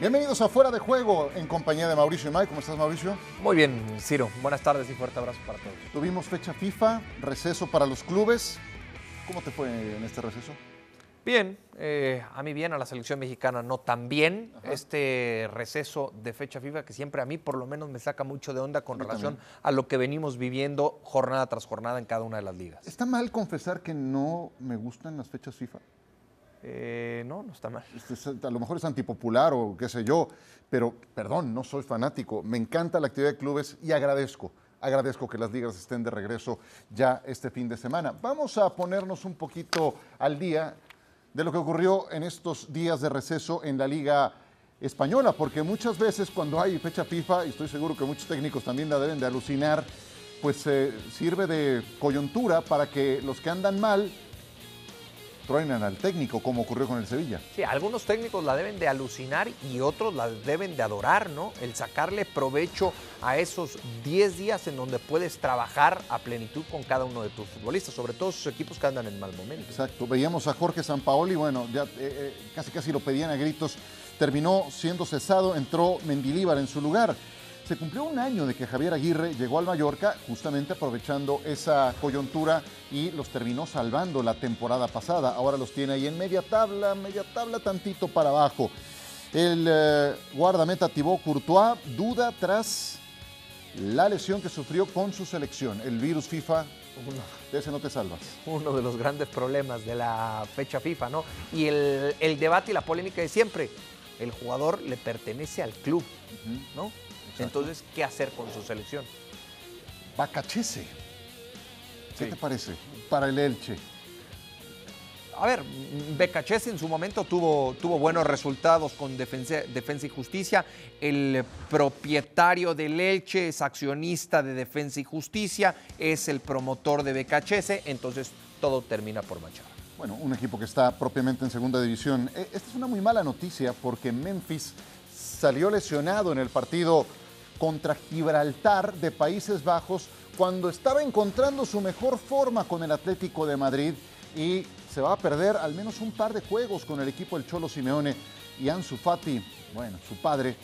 Bienvenidos a Fuera de Juego en compañía de Mauricio y Mike. ¿Cómo estás, Mauricio? Muy bien, Ciro. Buenas tardes y fuerte abrazo para todos. Tuvimos fecha FIFA, receso para los clubes. ¿Cómo te fue en este receso? Bien, eh, a mí bien, a la selección mexicana no tan bien. Este receso de fecha FIFA que siempre a mí por lo menos me saca mucho de onda con relación a lo que venimos viviendo jornada tras jornada en cada una de las ligas. ¿Está mal confesar que no me gustan las fechas FIFA? Eh, no, no está mal. Este a lo mejor es antipopular o qué sé yo, pero perdón, no soy fanático. Me encanta la actividad de clubes y agradezco, agradezco que las ligas estén de regreso ya este fin de semana. Vamos a ponernos un poquito al día de lo que ocurrió en estos días de receso en la liga española, porque muchas veces cuando hay fecha FIFA, y estoy seguro que muchos técnicos también la deben de alucinar, pues eh, sirve de coyuntura para que los que andan mal truenan al técnico, como ocurrió con el Sevilla. Sí, algunos técnicos la deben de alucinar y otros la deben de adorar, ¿no? El sacarle provecho a esos 10 días en donde puedes trabajar a plenitud con cada uno de tus futbolistas, sobre todo sus equipos que andan en mal momento. Exacto, veíamos a Jorge Sampaoli, bueno, ya eh, eh, casi casi lo pedían a gritos, terminó siendo cesado, entró Mendilíbar en su lugar. Se cumplió un año de que Javier Aguirre llegó al Mallorca, justamente aprovechando esa coyuntura y los terminó salvando la temporada pasada. Ahora los tiene ahí en media tabla, media tabla tantito para abajo. El eh, guardameta Thibaut Courtois duda tras la lesión que sufrió con su selección, el virus FIFA. de ese no te salvas. Uno de los grandes problemas de la fecha FIFA, ¿no? Y el, debate y la polémica de siempre. El jugador le pertenece al club, ¿no? Entonces, ¿qué hacer con su selección? Bacachese. ¿Qué te parece para el Elche? A ver, Becachese en su momento tuvo, tuvo buenos resultados con defensa, defensa, y Justicia. El propietario del Elche es accionista de Defensa y Justicia, es el promotor de Becachese, entonces todo termina por marchar. Bueno, un equipo que está propiamente en segunda división. E, esta es una muy mala noticia porque Memphis salió lesionado en el partido contra Gibraltar de Países Bajos cuando estaba encontrando su mejor forma con el Atlético de Madrid y se va a perder al menos un par de juegos con el equipo del Cholo Simeone y Ansu Fati, bueno, su padre,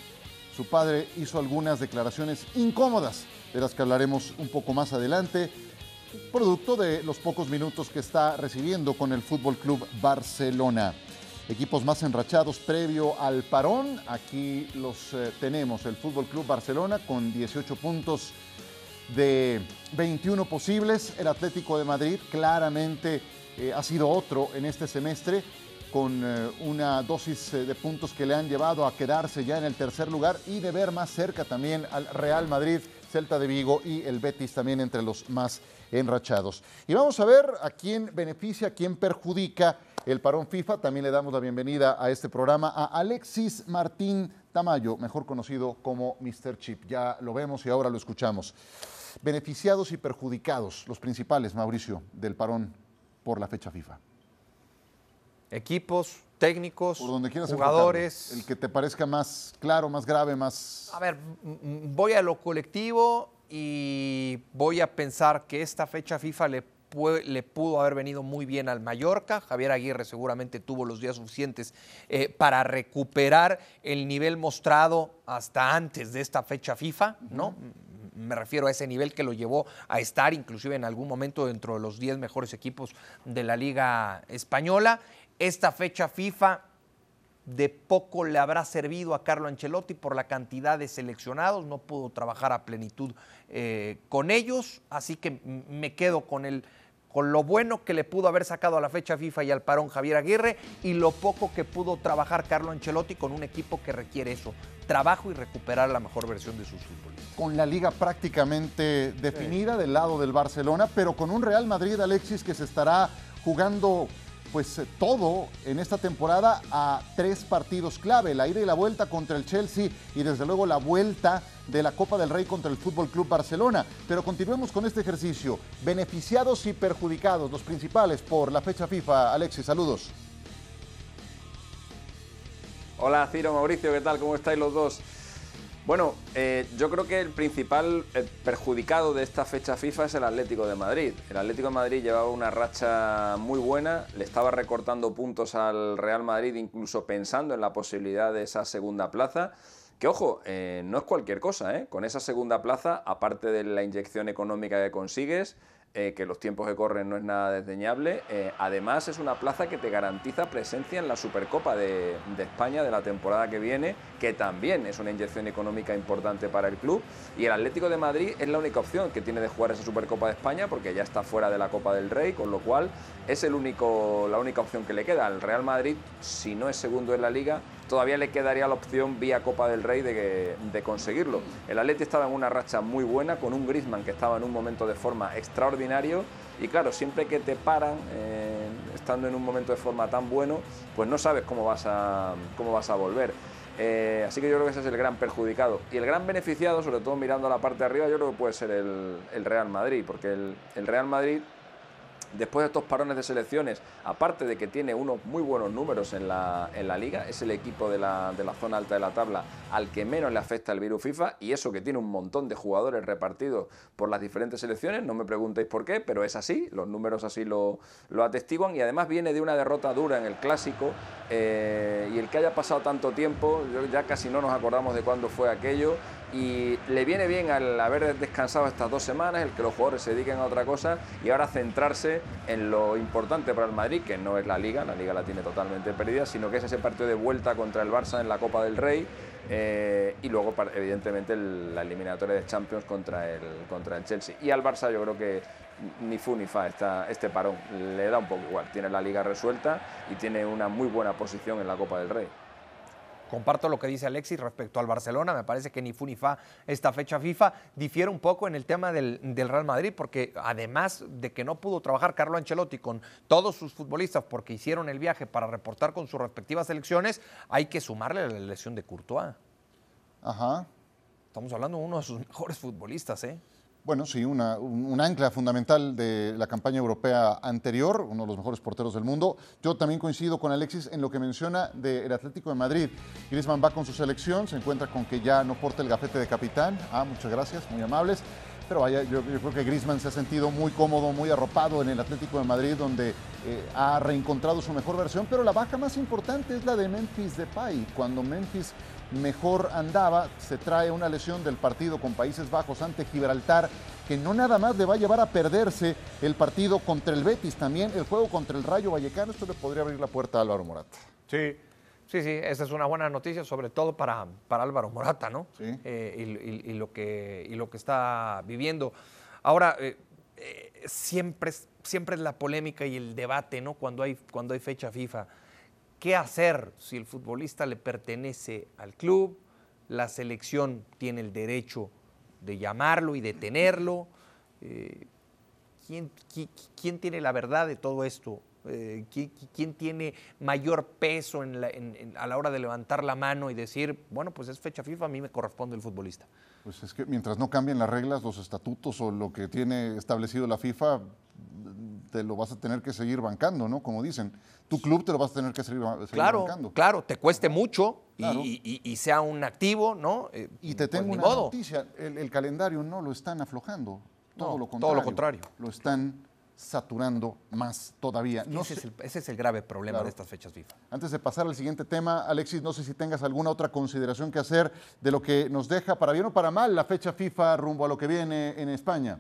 su padre hizo algunas declaraciones incómodas de las que hablaremos un poco más adelante, producto de los pocos minutos que está recibiendo con el Fútbol Club Barcelona equipos más enrachados previo al parón. Aquí los eh, tenemos, el Fútbol Club Barcelona con 18 puntos de 21 posibles. El Atlético de Madrid claramente eh, ha sido otro en este semestre con eh, una dosis de puntos que le han llevado a quedarse ya en el tercer lugar y de ver más cerca también al Real Madrid, Celta de Vigo y el Betis también entre los más enrachados. Y vamos a ver a quién beneficia, a quién perjudica el parón FIFA. También le damos la bienvenida a este programa a Alexis Martín Tamayo, mejor conocido como Mr. Chip. Ya lo vemos y ahora lo escuchamos. Beneficiados y perjudicados, los principales, Mauricio, del parón por la fecha FIFA. Equipos, técnicos, jugadores. El que te parezca más claro, más grave, más... A ver, voy a lo colectivo y voy a pensar que esta fecha FIFA le le pudo haber venido muy bien al Mallorca. Javier Aguirre seguramente tuvo los días suficientes eh, para recuperar el nivel mostrado hasta antes de esta fecha FIFA, ¿no? Me refiero a ese nivel que lo llevó a estar inclusive en algún momento dentro de los 10 mejores equipos de la Liga Española. Esta fecha FIFA de poco le habrá servido a Carlo Ancelotti por la cantidad de seleccionados, no pudo trabajar a plenitud eh, con ellos, así que me quedo con el con lo bueno que le pudo haber sacado a la fecha FIFA y al parón Javier Aguirre y lo poco que pudo trabajar Carlo Ancelotti con un equipo que requiere eso, trabajo y recuperar la mejor versión de sus futbolistas. Con la liga prácticamente definida del lado del Barcelona, pero con un Real Madrid, Alexis, que se estará jugando pues eh, todo en esta temporada a tres partidos clave, la ida y la vuelta contra el Chelsea y desde luego la vuelta de la Copa del Rey contra el Fútbol Club Barcelona. Pero continuemos con este ejercicio. Beneficiados y perjudicados, los principales por la fecha FIFA. Alexis, saludos. Hola Ciro, Mauricio, ¿qué tal? ¿Cómo estáis los dos? Bueno, eh, yo creo que el principal eh, perjudicado de esta fecha FIFA es el Atlético de Madrid. El Atlético de Madrid llevaba una racha muy buena, le estaba recortando puntos al Real Madrid, incluso pensando en la posibilidad de esa segunda plaza. Que ojo, eh, no es cualquier cosa. Con esa segunda plaza, aparte de la inyección económica que consigues, eh, que los tiempos que corren no es nada desdeñable. Eh, además, es una plaza que te garantiza presencia en la Supercopa de, España de la temporada que viene, que también es una inyección económica importante para el club. Y el Atlético de Madrid es la única opción que tiene de jugar esa Supercopa de España, porque ya está fuera de la Copa del Rey, con lo cual es el único, la única opción que le queda. Al Real Madrid, si no es segundo en la liga, todavía le quedaría la opción vía Copa del Rey de, de conseguirlo. El Atleti estaba en una racha muy buena, con un Griezmann que estaba en un momento de forma extraordinario y claro, siempre que te paran, eh, estando en un momento de forma tan bueno, pues no sabes cómo vas a, cómo vas a volver. Eh, así que yo creo que ese es el gran perjudicado. Y el gran beneficiado, sobre todo mirando a la parte de arriba, yo creo que puede ser el, Real Madrid, porque el Real Madrid después de estos parones de selecciones, aparte de que tiene unos muy buenos números en la, en la liga, es el equipo de la, de la, zona alta de la tabla al que menos le afecta el virus FIFA y eso que tiene un montón de jugadores repartidos por las diferentes selecciones, no me preguntéis por qué, pero es así, los números así lo, lo atestiguan y además viene de una derrota dura en el clásico eh, y el que haya pasado tanto tiempo, ya casi no nos acordamos de cuándo fue aquello y le viene bien al haber descansado estas dos semanas, el que los jugadores se dediquen a otra cosa y ahora centrarse en lo importante para el Madrid, que no es la liga, la liga la tiene totalmente perdida, sino que es ese partido de vuelta contra el Barça en la Copa del Rey eh, y luego evidentemente la eliminatoria de Champions contra el, contra el Chelsea. Y al Barça yo creo que ni fu ni fa esta, este parón, le da un poco igual, tiene la liga resuelta y tiene una muy buena posición en la Copa del Rey. Comparto lo que dice Alexis respecto al Barcelona. Me parece que ni fu ni fa esta fecha FIFA difiere un poco en el tema del, Real Madrid, porque además de que no pudo trabajar Carlo Ancelotti con todos sus futbolistas porque hicieron el viaje para reportar con sus respectivas selecciones, hay que sumarle la lesión de Courtois. Ajá. Estamos hablando de uno de sus mejores futbolistas, ¿eh? Bueno, sí, una, un, ancla fundamental de la campaña europea anterior, uno de los mejores porteros del mundo. Yo también coincido con Alexis en lo que menciona del Atlético de Madrid. Griezmann va con su selección, se encuentra con que ya no porta el gafete de capitán. Ah, muchas gracias, muy amables. Pero vaya, yo, creo que Griezmann se ha sentido muy cómodo, muy arropado en el Atlético de Madrid, donde eh, ha reencontrado su mejor versión. Pero la baja más importante es la de Memphis Depay. Cuando Memphis mejor andaba, se trae una lesión del partido con Países Bajos ante Gibraltar, que no nada más le va a llevar a perderse el partido contra el Betis, también el juego contra el Rayo Vallecano. Esto le podría abrir la puerta a Álvaro Morata. Sí. Sí, sí, esa es una buena noticia, sobre todo para, para Álvaro Morata, ¿no? Sí. Eh, y, lo que, y lo que está viviendo. Ahora, eh, eh, siempre, siempre es la polémica y el debate, ¿no? Cuando hay, cuando hay fecha FIFA qué hacer si el futbolista le pertenece al club, la selección tiene el derecho de llamarlo y detenerlo. Eh, ¿quién, tiene la verdad de todo esto? Eh, ¿quién, tiene mayor peso a la hora de levantar la mano y decir, bueno, pues es fecha FIFA, a mí me corresponde el futbolista? Pues es que mientras no cambien las reglas, los estatutos o lo que tiene establecido la FIFA, te lo vas a tener que seguir bancando, ¿no? Como dicen, tu club te lo vas a tener que seguir, claro, bancando. Claro, te cueste mucho y, sea un activo, ¿no? Eh, y te pues tengo una noticia, el, calendario no lo están aflojando, todo lo contrario. Todo lo contrario. Lo están saturando más todavía. ese, es el, grave problema de estas fechas FIFA. Antes de pasar al siguiente tema, Alexis, no sé si tengas alguna otra consideración que hacer de lo que nos deja, para bien o para mal, la fecha FIFA rumbo a lo que viene en España.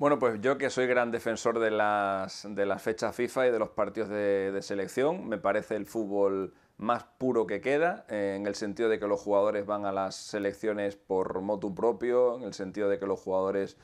Bueno, pues yo que soy gran defensor de las, de las fechas FIFA y de los partidos de, selección, me parece el fútbol más puro que queda, eh, en el sentido de que los jugadores van a las selecciones por motu propio, en el sentido de que los jugadores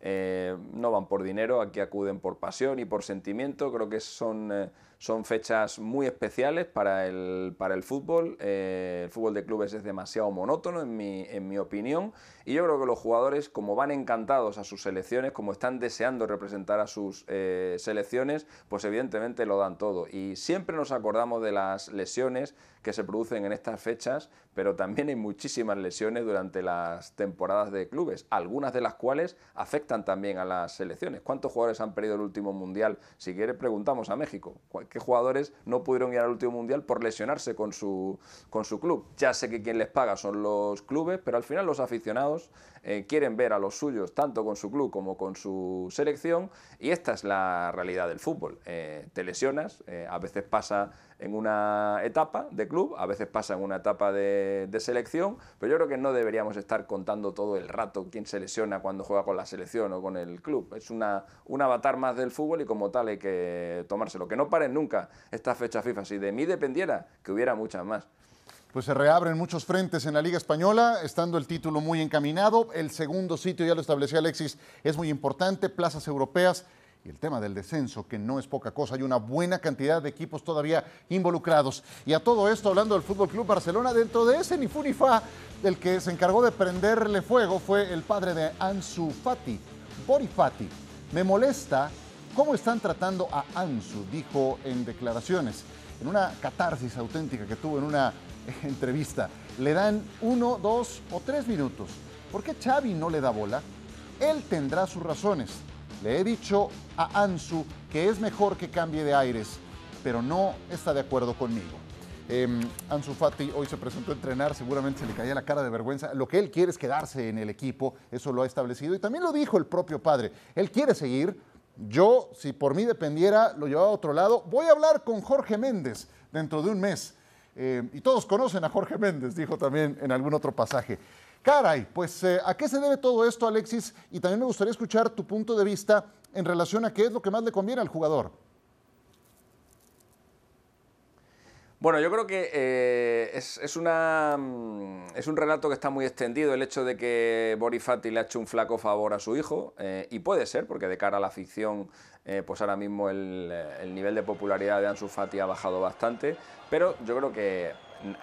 eh, no van por dinero, aquí acuden por pasión y por sentimiento. Creo que son, eh, son fechas muy especiales para el, para el fútbol. el fútbol de clubes es demasiado monótono, en mi, en mi opinión, y yo creo que los jugadores, como van encantados a sus selecciones, como están deseando representar a sus eh, selecciones, pues evidentemente lo dan todo. Y siempre nos acordamos de las lesiones que se producen en estas fechas, pero también hay muchísimas lesiones durante las temporadas de clubes, algunas de las cuales afectan también a las selecciones. ¿Cuántos jugadores han perdido el último mundial? Si quiere, preguntamos a México. ¿Qué jugadores no pudieron ir al último mundial por lesionarse con su, con su club? Ya sé que quien les paga son los clubes, pero al final los aficionados eh, quieren ver a los suyos tanto con su club como con su selección y esta es la realidad del fútbol. Eh, te lesionas, eh, a veces pasa en una etapa de club, a veces pasa en una etapa de, selección, pero yo creo que no deberíamos estar contando todo el rato quién se lesiona cuando juega con la selección o con el club. Es una, un avatar más del fútbol y como tal hay que tomárselo. Que no paren nunca esta fecha FIFA. Si de mí dependiera, que hubiera muchas más. Pues se reabren muchos frentes en la Liga Española, estando el título muy encaminado. El segundo sitio, ya lo establecía Alexis, es muy importante, plazas europeas y el tema del descenso, que no es poca cosa, hay una buena cantidad de equipos todavía involucrados. Y a todo esto, hablando del Fútbol Club Barcelona, dentro de ese ni fu ni el que se encargó de prenderle fuego fue el padre de Ansu Fati, Bori Fati. Me molesta cómo están tratando a Ansu, dijo en declaraciones, en una catarsis auténtica que tuvo en una entrevista. Le dan uno, dos o tres minutos. ¿Por qué Xavi no le da bola? Él tendrá sus razones. Le he dicho a Ansu que es mejor que cambie de aires, pero no está de acuerdo conmigo. Em, Ansu Fati hoy se presentó a entrenar, seguramente se le caía la cara de vergüenza. Lo que él quiere es quedarse en el equipo, eso lo ha establecido y también lo dijo el propio padre. Él quiere seguir. Yo, si por mí dependiera, lo llevaba a otro lado. Voy a hablar con Jorge Méndez dentro de un mes. Eh, y todos conocen a Jorge Méndez, dijo también en algún otro pasaje. Caray, pues eh, ¿a qué se debe todo esto, Alexis? Y también me gustaría escuchar tu punto de vista en relación a qué es lo que más le conviene al jugador. Bueno, yo creo que eh, es, una, mm, es, un relato que está muy extendido el hecho de que Borifati le ha hecho un flaco favor a su hijo, eh, y puede ser, porque de cara a la ficción, pues ahora mismo el, el, nivel de popularidad de Ansu Fati ha bajado bastante, pero yo creo que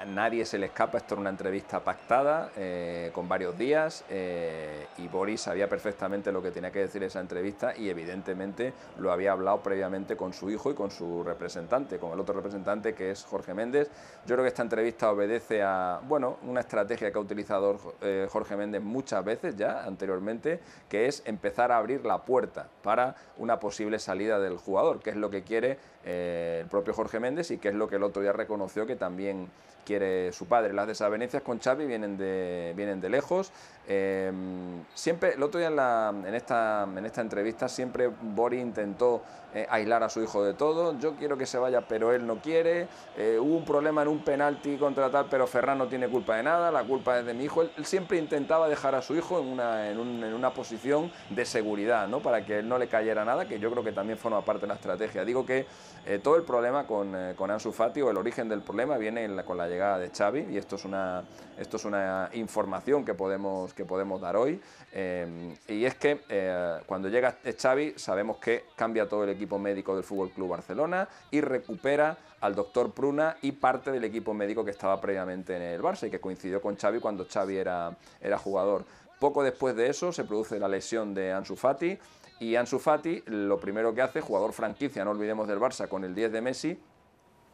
nadie se le escapa, esto era una entrevista pactada eh, con varios días eh, y Boris sabía perfectamente lo que tenía que decir esa entrevista y evidentemente lo había hablado previamente con su hijo y con su representante, con el otro representante que es Jorge Méndez. Yo creo que esta entrevista obedece a bueno, una estrategia que ha utilizado eh, Jorge Méndez muchas veces ya anteriormente, que es empezar a abrir la puerta para una posible salida del jugador, que es lo que quiere el propio Jorge Méndez y que es lo que el otro día reconoció que también quiere su padre. Las desavenencias con Xavi vienen de, vienen de lejos. Em, siempre, el otro día en, esta, en esta entrevista, siempre Bori intentó eh, aislar a su hijo de todo. Yo quiero que se vaya, pero él no quiere. Eh, hubo un problema en un penalti contra tal, pero Ferran no tiene culpa de nada, la culpa es de mi hijo. Él, siempre intentaba dejar a su hijo en una, en, una posición de seguridad, ¿no? para que él no le cayera nada, que yo creo que también forma parte de la estrategia. Digo que eh, todo el problema con, con Ansu Fati o el origen del problema viene con la llegada de Xavi y esto es una, esto es una información que podemos, que podemos dar hoy. Eh, y es que eh, cuando llega Xavi sabemos que cambia todo el equipo médico del Fútbol Club Barcelona y recupera al doctor Pruna y parte del equipo médico que estaba previamente en el Barça y que coincidió con Xavi cuando Xavi era, era jugador. Poco después de eso se produce la lesión de Ansu Fati y Ansu Fati lo primero que hace, jugador franquicia, no olvidemos del Barça, con el 10 de Messi,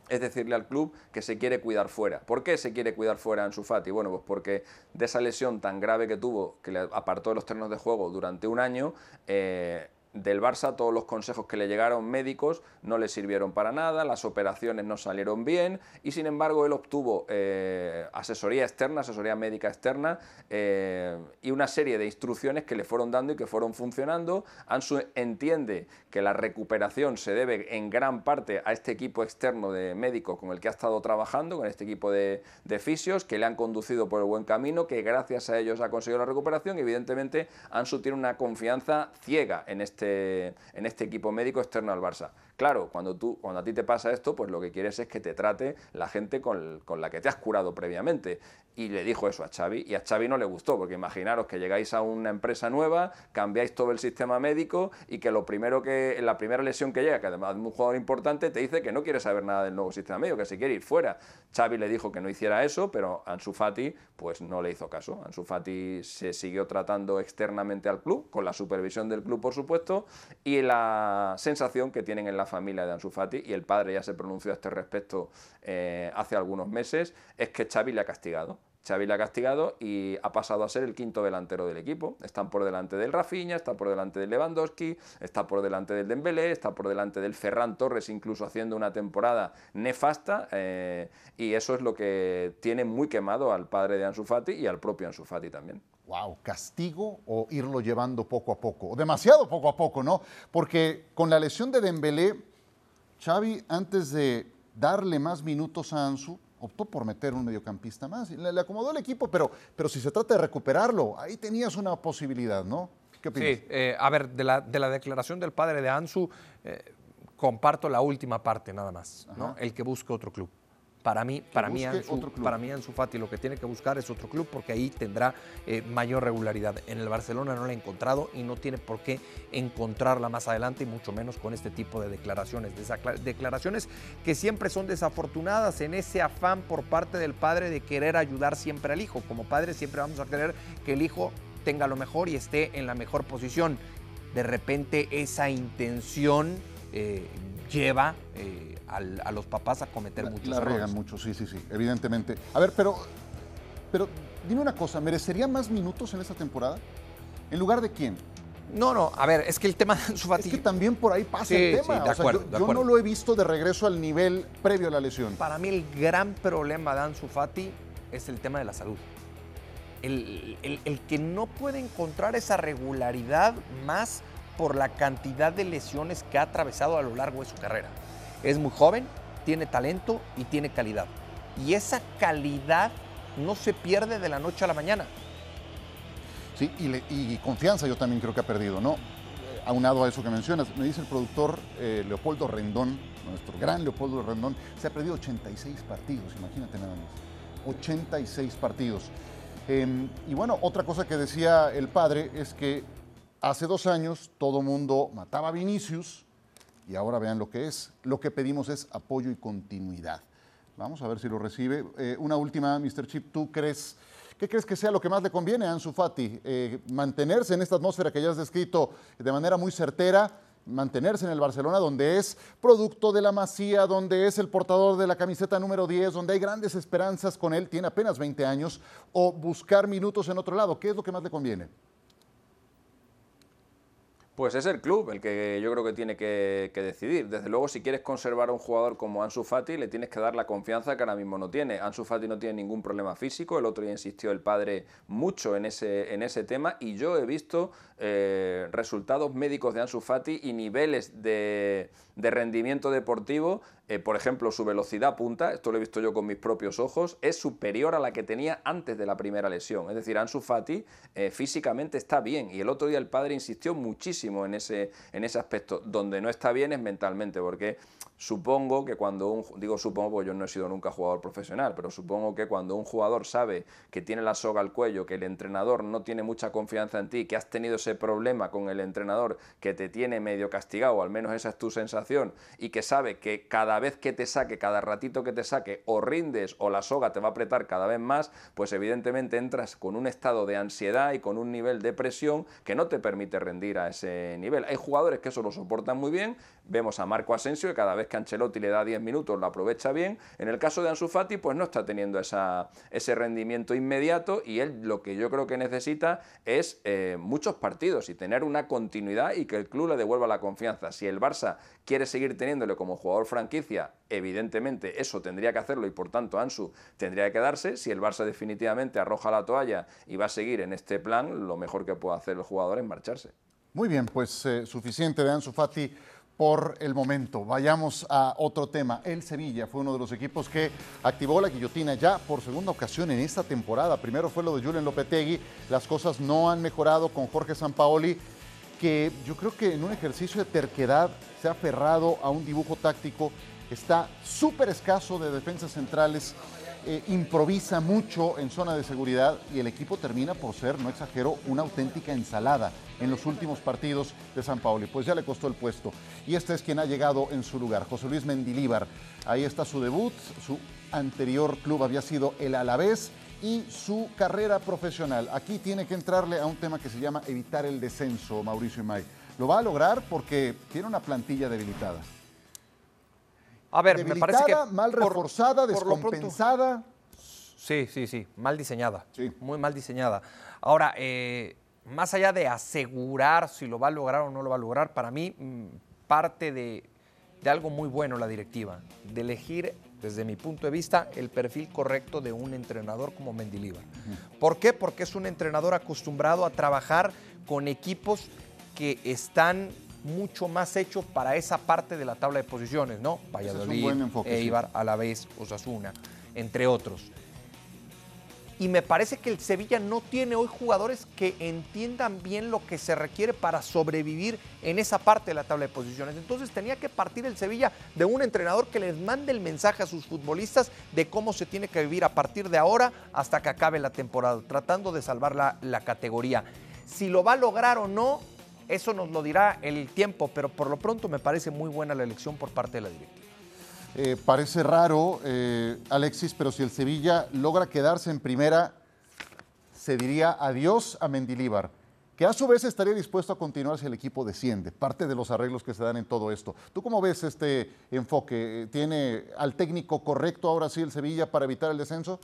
es decirle al club que se quiere cuidar fuera. ¿Por qué se quiere cuidar fuera Ansu Fati? Bueno, pues porque de esa lesión tan grave que tuvo, que le apartó de los terrenos de juego durante un año, eh, del Barça todos los consejos que le llegaron médicos no le sirvieron para nada, las operaciones no salieron bien y sin embargo él obtuvo eh, asesoría externa, asesoría médica externa eh, y una serie de instrucciones que le fueron dando y que fueron funcionando. Ansu entiende que la recuperación se debe en gran parte a este equipo externo de médicos con el que ha estado trabajando, con este equipo de, de fisios que le han conducido por el buen camino, que gracias a ellos ha conseguido la recuperación y evidentemente Ansu tiene una confianza ciega en este este, en este equipo médico externo al Barça. Claro, cuando, tú, cuando a ti te pasa esto, pues lo que quieres es que te trate la gente con, la que te has curado previamente. Y le dijo eso a Xavi, y a Xavi no le gustó, porque imaginaros que llegáis a una empresa nueva, cambiáis todo el sistema médico y que lo primero que, la primera lesión que llega, que además es un jugador importante, te dice que no quiere saber nada del nuevo sistema médico, que se quiere ir fuera. Xavi le dijo que no hiciera eso, pero Ansu Fati pues no le hizo caso. Ansu Fati se siguió tratando externamente al club, con la supervisión del club, por supuesto, y la sensación que tienen en la familia de Ansu Fati, y el padre ya se pronunció a este respecto eh, hace algunos meses, es que Xavi le ha castigado. Xavi le ha castigado y ha pasado a ser el quinto delantero del equipo. Están por delante del Rafinha, está por delante del Lewandowski, está por delante del Dembélé, está por delante del Ferran Torres, incluso haciendo una temporada nefasta. Eh, y eso es lo que tiene muy quemado al padre de Ansu Fati y al propio Ansu Fati también. Wow, castigo o irlo llevando poco a poco, demasiado poco a poco, ¿no? Porque con la lesión de Dembélé, Xavi antes de darle más minutos a Ansu, optó por meter un mediocampista más. Le, acomodó el equipo, pero, pero si se trata de recuperarlo, ahí tenías una posibilidad, ¿no? ¿Qué opinas? Sí, eh, a ver, de la, de la, declaración del padre de Ansu, eh, comparto la última parte nada más, ¿no? El que busque otro club. Para mí, para mí, Ansu, para mí Ansu Fati lo que tiene que buscar es otro club porque ahí tendrá eh, mayor regularidad. En el Barcelona no la ha encontrado y no tiene por qué encontrarla más adelante y mucho menos con este tipo de declaraciones. Declaraciones que siempre son desafortunadas en ese afán por parte del padre de querer ayudar siempre al hijo. Como padre siempre vamos a querer que el hijo tenga lo mejor y esté en la mejor posición. De repente esa intención eh, lleva... Eh, a los papás a cometer muchos la riegan mucho, sí, sí, sí, evidentemente. A ver, pero, pero dime una cosa, ¿merecería más minutos en esta temporada? ¿En lugar de quién? No, no, a ver, es que el tema de su Es que también por ahí pasa el tema. de acuerdo, yo, no lo he visto de regreso al nivel previo a la lesión. Para mí el gran problema de Ansu Fati es el tema de la salud. El, el, que no puede encontrar esa regularidad más por la cantidad de lesiones que ha atravesado a lo largo de su carrera. Es muy joven, tiene talento y tiene calidad. Y esa calidad no se pierde de la noche a la mañana. Sí, y, confianza yo también creo que ha perdido, ¿no? Aunado a eso que mencionas, me dice el productor eh, Leopoldo Rendón, nuestro gran Leopoldo Rendón, se ha perdido 86 partidos, imagínate nada más. 86 partidos. Em, y bueno, otra cosa que decía el padre es que hace dos años todo mundo mataba a Vinicius, y ahora vean lo que es. Lo que pedimos es apoyo y continuidad. Vamos a ver si lo recibe. Eh, una última, Mr. Chip, ¿tú crees, qué crees que sea lo que más le conviene a Ansu Fati? Eh, mantenerse en esta atmósfera que ya has descrito de manera muy certera, mantenerse en el Barcelona, donde es producto de la masía, donde es el portador de la camiseta número 10, donde hay grandes esperanzas con él, tiene apenas 20 años, o buscar minutos en otro lado. ¿Qué es lo que más le conviene? Pues es el club el que yo creo que tiene que, decidir. Desde luego, si quieres conservar a un jugador como Ansu Fati, le tienes que dar la confianza que ahora mismo no tiene. Ansu Fati no tiene ningún problema físico, el otro día insistió el padre mucho en ese, en ese tema y yo he visto eh, resultados médicos de Ansu Fati y niveles de, de rendimiento deportivo eh, por ejemplo, su velocidad punta, esto lo he visto yo con mis propios ojos, es superior a la que tenía antes de la primera lesión. Es decir, Ansu Fati eh, físicamente está bien y el otro día el padre insistió muchísimo en ese, en ese aspecto. Donde no está bien es mentalmente, porque supongo que cuando un, digo supongo porque yo no he sido nunca jugador profesional, pero supongo que cuando un jugador sabe que tiene la soga al cuello, que el entrenador no tiene mucha confianza en ti, que has tenido ese problema con el entrenador que te tiene medio castigado, al menos esa es tu sensación, y que sabe que cada vez que te saque, cada ratito que te saque, o rindes o la soga te va a apretar cada vez más, pues evidentemente entras con un estado de ansiedad y con un nivel de presión que no te permite rendir a ese nivel. Hay jugadores que eso lo soportan muy bien, vemos a Marco Asensio que cada vez que Ancelotti le da 10 minutos lo aprovecha bien, en el caso de Ansu Fati pues no está teniendo esa, ese rendimiento inmediato y él lo que yo creo que necesita es eh, muchos partidos y tener una continuidad y que el club le devuelva la confianza. Si el Barça quiere seguir teniéndole como jugador franquicia, evidentemente eso tendría que hacerlo y por tanto Ansu tendría que quedarse. Si el Barça definitivamente arroja la toalla y va a seguir en este plan, lo mejor que puede hacer el jugador es marcharse. Muy bien, pues eh, suficiente de Ansu Fati por el momento. Vayamos a otro tema. El Sevilla fue uno de los equipos que activó la guillotina ya por segunda ocasión en esta temporada. Primero fue lo de Julen Lopetegui. Las cosas no han mejorado con Jorge Sampaoli que yo creo que en un ejercicio de terquedad se ha aferrado a un dibujo táctico, está súper escaso de defensas centrales, eh, improvisa mucho en zona de seguridad y el equipo termina por ser, no exagero, una auténtica ensalada en los últimos partidos de San Paoli. Pues ya le costó el puesto. Y este es quien ha llegado en su lugar, José Luis Mendilíbar. Ahí está su debut, su anterior club había sido el Alavés y su carrera profesional. Aquí tiene que entrarle a un tema que se llama evitar el descenso, Mauricio Imay. Lo va a lograr porque tiene una plantilla debilitada. A ver, me parece que mal reforzada, descompensada. Sí, sí, sí, mal diseñada. Sí. Muy mal diseñada. Ahora, eh, más allá de asegurar si lo va a lograr o no lo va a lograr, para mí mm, parte de, algo muy bueno la directiva, de elegir, desde mi punto de vista, el perfil correcto de un entrenador como Mendilibar. ¿Por qué? Porque es un entrenador acostumbrado a trabajar con equipos que están mucho más hechos para esa parte de la tabla de posiciones, ¿no? Valladolid, Eibar, Alavés, Osasuna, entre otros. Y me parece que el Sevilla no tiene hoy jugadores que entiendan bien lo que se requiere para sobrevivir en esa parte de la tabla de posiciones. Entonces tenía que partir el Sevilla de un entrenador que les mande el mensaje a sus futbolistas de cómo se tiene que vivir a partir de ahora hasta que acabe la temporada, tratando de salvar la, la categoría. Si lo va a lograr o no, eso nos lo dirá el tiempo, pero por lo pronto me parece muy buena la elección por parte de la directiva. Eh, parece raro, eh, Alexis, pero si el Sevilla logra quedarse en primera, se diría adiós a Mendilíbar, que a su vez estaría dispuesto a continuar si el equipo desciende, parte de los arreglos que se dan en todo esto. ¿Tú cómo ves este enfoque? ¿Tiene al técnico correcto ahora sí el Sevilla para evitar el descenso?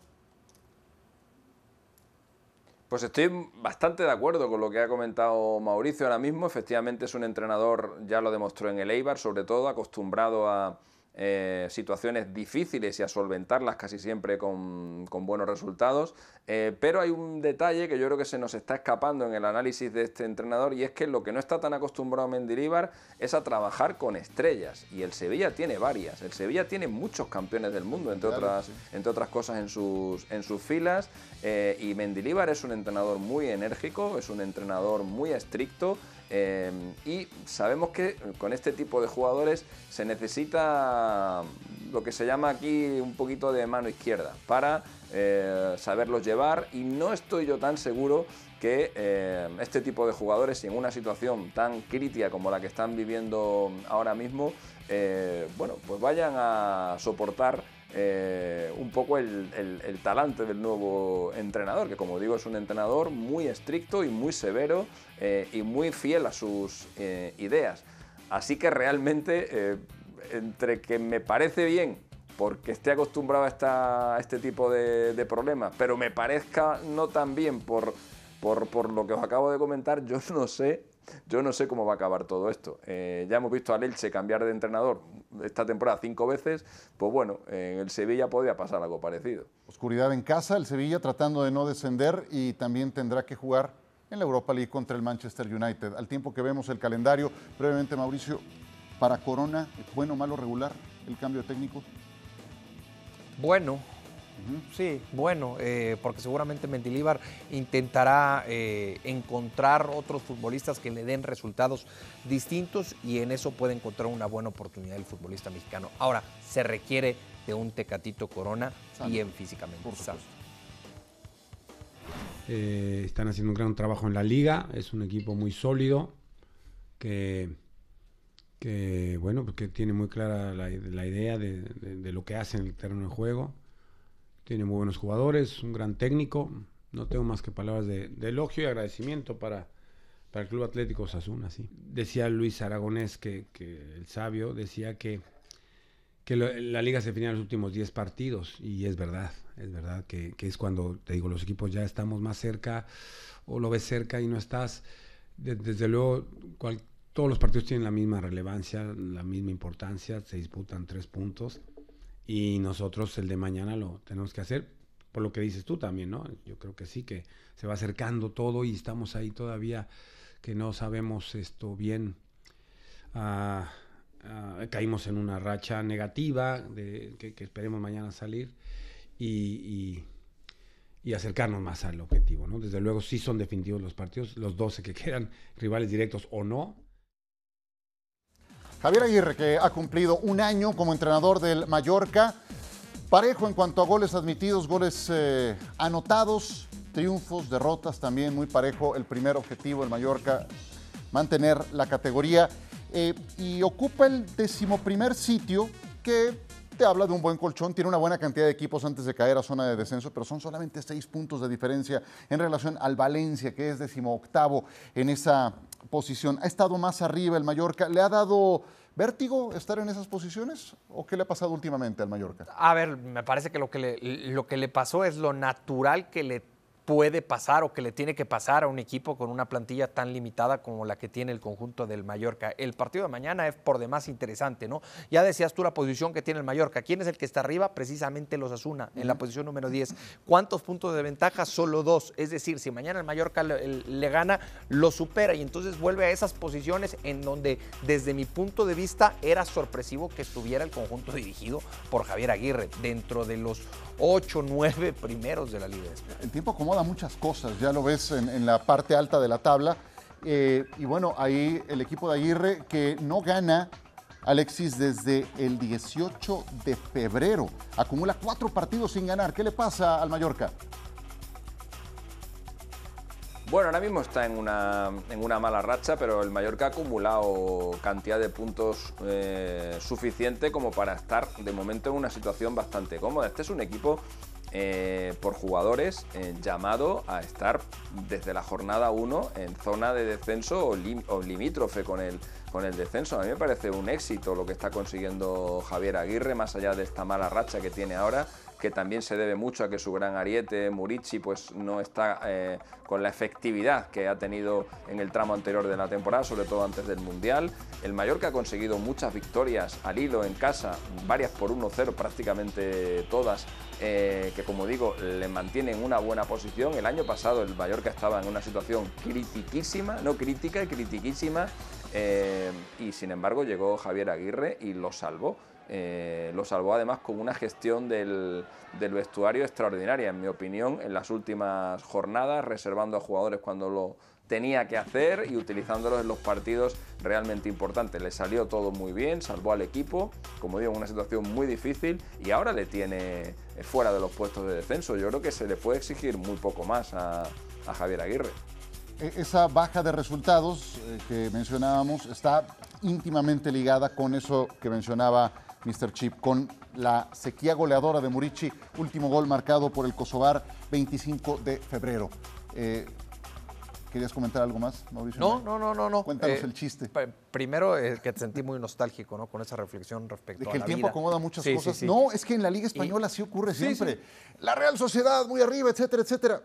Pues estoy bastante de acuerdo con lo que ha comentado Mauricio ahora mismo. Efectivamente es un entrenador, ya lo demostró en el Eibar, sobre todo acostumbrado a, eh, situaciones difíciles y a solventarlas casi siempre con, buenos resultados. Eh, pero hay un detalle que yo creo que se nos está escapando en el análisis de este entrenador y es que lo que no está tan acostumbrado a Mendilibar es a trabajar con estrellas. Y el Sevilla tiene varias. El Sevilla tiene muchos campeones del mundo, entre, otras, entre otras cosas, en sus, en sus filas. Eh, y Mendilibar es un entrenador muy enérgico, es un entrenador muy estricto. Em, y sabemos que con este tipo de jugadores se necesita lo que se llama aquí un poquito de mano izquierda para eh, saberlos llevar y no estoy yo tan seguro que eh, este tipo de jugadores en una situación tan crítica como la que están viviendo ahora mismo, eh, bueno, pues vayan a soportar eh, un poco el, talante del nuevo entrenador, que como digo es un entrenador muy estricto y muy severo eh, y muy fiel a sus eh, ideas. Así que realmente, entre que me parece bien porque esté acostumbrado a, este tipo de, problemas, pero me parezca no tan bien por, por, por lo que os acabo de comentar, yo no sé yo no sé cómo va a acabar todo esto. Eh, ya hemos visto a Elche cambiar de entrenador esta temporada cinco veces, pues bueno, en el Sevilla podría pasar algo parecido. Oscuridad en casa, el Sevilla tratando de no descender y también tendrá que jugar en la Europa League contra el Manchester United. Al tiempo que vemos el calendario, brevemente Mauricio, para Corona, bueno, malo, regular el cambio técnico. Bueno, Sí, bueno, eh, porque seguramente Mendilíbar intentará eh, encontrar otros futbolistas que le den resultados distintos y en eso puede encontrar una buena oportunidad el futbolista mexicano. Ahora, se requiere de un Tecatito Corona bien físicamente. Eh, están haciendo un gran trabajo en la liga, es un equipo muy sólido que, que bueno, pues que tiene muy clara la, idea de, de, lo que hace en el terreno de juego tiene muy buenos jugadores, un gran técnico. No tengo más que palabras de, elogio y agradecimiento para, para el Club Atlético Osasuna. Sí. Decía Luis Aragonés, que, el sabio, decía que, que la liga se define en los últimos 10 partidos. Y es verdad, es verdad que, es cuando, te digo, los equipos ya estamos más cerca o lo ves cerca y no estás. desde luego, todos los partidos tienen la misma relevancia, la misma importancia, se disputan tres puntos y nosotros el de mañana lo tenemos que hacer, por lo que dices tú también, ¿no? Yo creo que sí, que se va acercando todo y estamos ahí todavía que no sabemos esto bien. Ah, ah, caímos en una racha negativa de, que, esperemos mañana salir y, y, acercarnos más al objetivo, ¿no? Desde luego sí son definitivos los partidos, los 12 que quedan, rivales directos o no, Javier Aguirre, que ha cumplido un año como entrenador del Mallorca, parejo en cuanto a goles admitidos, goles eh, anotados, triunfos, derrotas también, muy parejo. El primer objetivo del Mallorca, mantener la categoría. Eh, y ocupa el decimoprimer sitio que te habla de un buen colchón, tiene una buena cantidad de equipos antes de caer a zona de descenso, pero son solamente seis puntos de diferencia en relación al Valencia, que es decimoctavo en esa posición. Ha estado más arriba el Mallorca, le ha dado ¿Vértigo estar en esas posiciones o qué le ha pasado últimamente al Mallorca? A ver, me parece que lo que lo que le pasó es lo natural que le puede pasar o que le tiene que pasar a un equipo con una plantilla tan limitada como la que tiene el conjunto del Mallorca. El partido de mañana es por demás interesante, ¿no? Ya decías tú la posición que tiene el Mallorca. ¿Quién es el que está arriba? Precisamente los Asuna, en la posición número 10. ¿Cuántos puntos de ventaja? Solo dos. Es decir, si mañana el Mallorca le, le gana, lo supera y entonces vuelve a esas posiciones en donde, desde mi punto de vista, era sorpresivo que estuviera el conjunto dirigido por Javier Aguirre, dentro de los ocho, nueve primeros de la Liga de España. El tiempo acomoda muchas cosas, ya lo ves en, en la parte alta de la tabla. Eh, y bueno, ahí el equipo de Aguirre que no gana, Alexis, desde el 18 de febrero. Acumula cuatro partidos sin ganar. ¿Qué le pasa al Mallorca? Bueno, ahora mismo está en una, en una mala racha, pero el Mallorca ha acumulado cantidad de puntos eh, suficiente como para estar de momento en una situación bastante cómoda. Este es un equipo eh, por jugadores eh, llamado a estar desde la jornada 1 en zona de descenso o, o limítrofe con el, con el descenso. A mí me parece un éxito lo que está consiguiendo Javier Aguirre, más allá de esta mala racha que tiene ahora que también se debe mucho a que su gran ariete, Murici, pues no está eh, con la efectividad que ha tenido en el tramo anterior de la temporada, sobre todo antes del Mundial. El Mallorca ha conseguido muchas victorias al hilo en casa, varias por 1-0 prácticamente todas, eh, que como digo, le mantienen una buena posición. El año pasado el Mallorca estaba en una situación critiquísima, no crítica, critiquísima, eh, y sin embargo llegó Javier Aguirre y lo salvó. Eh, lo salvó además con una gestión del, del vestuario extraordinaria, en mi opinión, en las últimas jornadas, reservando a jugadores cuando lo tenía que hacer y utilizándolos en los partidos realmente importantes. Le salió todo muy bien, salvó al equipo, como digo, en una situación muy difícil y ahora le tiene eh, fuera de los puestos de descenso. Yo creo que se le puede exigir muy poco más a, Javier Aguirre. E- Esa baja de resultados eh, que mencionábamos está íntimamente ligada con eso que mencionaba Mr. Chip, con la sequía goleadora de Murici, último gol marcado por el Kosovar 25 de febrero. Eh, ¿Querías comentar algo más, Mauricio? No, no, no, no. no. Cuéntanos Eh, el chiste. Primero, eh, que te sentí muy nostálgico, ¿no? Con esa reflexión respecto De a que el tiempo vida. acomoda muchas Sí, cosas. sí. No, es que en la Liga Española sí ocurre siempre. La Real Sociedad muy arriba, etcétera, etcétera.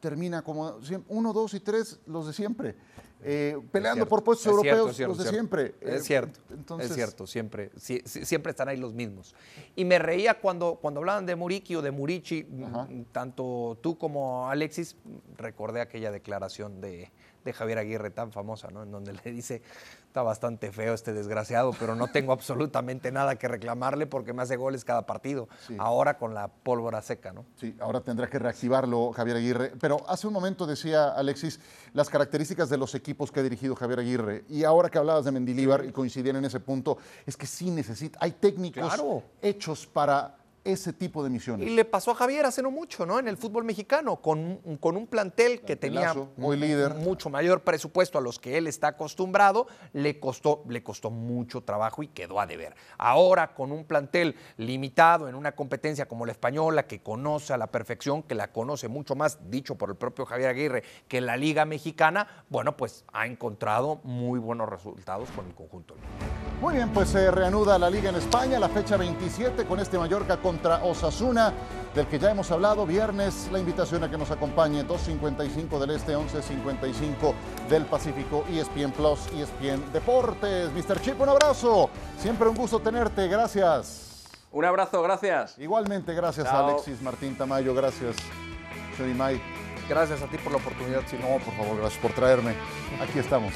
Termina como uno, dos y tres, los de siempre. Eh, peleando por puestos es europeos, cierto, los de cierto. siempre. Eh, Es cierto, entonces, es cierto, siempre, siempre están ahí los mismos. Y me reía cuando, cuando hablaban de Muriqui o de Murici, mm, tanto tú como Alexis, recordé aquella declaración de, de Javier Aguirre tan famosa, ¿no? En donde le dice, está bastante feo este desgraciado, pero no tengo absolutamente nada que reclamarle porque me hace goles cada partido. Sí. Ahora con la pólvora seca, ¿no? Sí, ahora tendrá que reactivarlo Javier Aguirre. Pero hace un momento decía Alexis las características de los equipos que ha dirigido Javier Aguirre. Y ahora que hablabas de Mendilíbar y coincidían en ese punto, es que sí necesita, hay técnicos Claro. hechos para ese tipo de misiones. Y le pasó a Javier hace no mucho, ¿no? En el fútbol mexicano, con, un- con un plantel que tenía Plantelazo, muy líder. mucho mayor presupuesto a los que él está acostumbrado, le costó, le costó mucho trabajo y quedó a deber. Ahora, con un plantel limitado en una competencia como la española, que conoce a la perfección, que la conoce mucho más, dicho por el propio Javier Aguirre, que la Liga Mexicana, bueno, pues ha encontrado muy buenos resultados con el conjunto. Muy bien, pues se reanuda la liga en España, la fecha 27 con este Mallorca contra Osasuna, del que ya hemos hablado. Viernes la invitación a que nos acompañe 2.55 del Este, 11.55 del Pacífico, E ESPN Plus, ESPN Deportes. Mr. Chip, un abrazo. Siempre un gusto tenerte. Gracias. Un abrazo, gracias. Igualmente, gracias a. Alexis Martín Tamayo. Gracias, May. Gracias a ti por la oportunidad, Chino. No, por favor, gracias por traerme. Aquí estamos.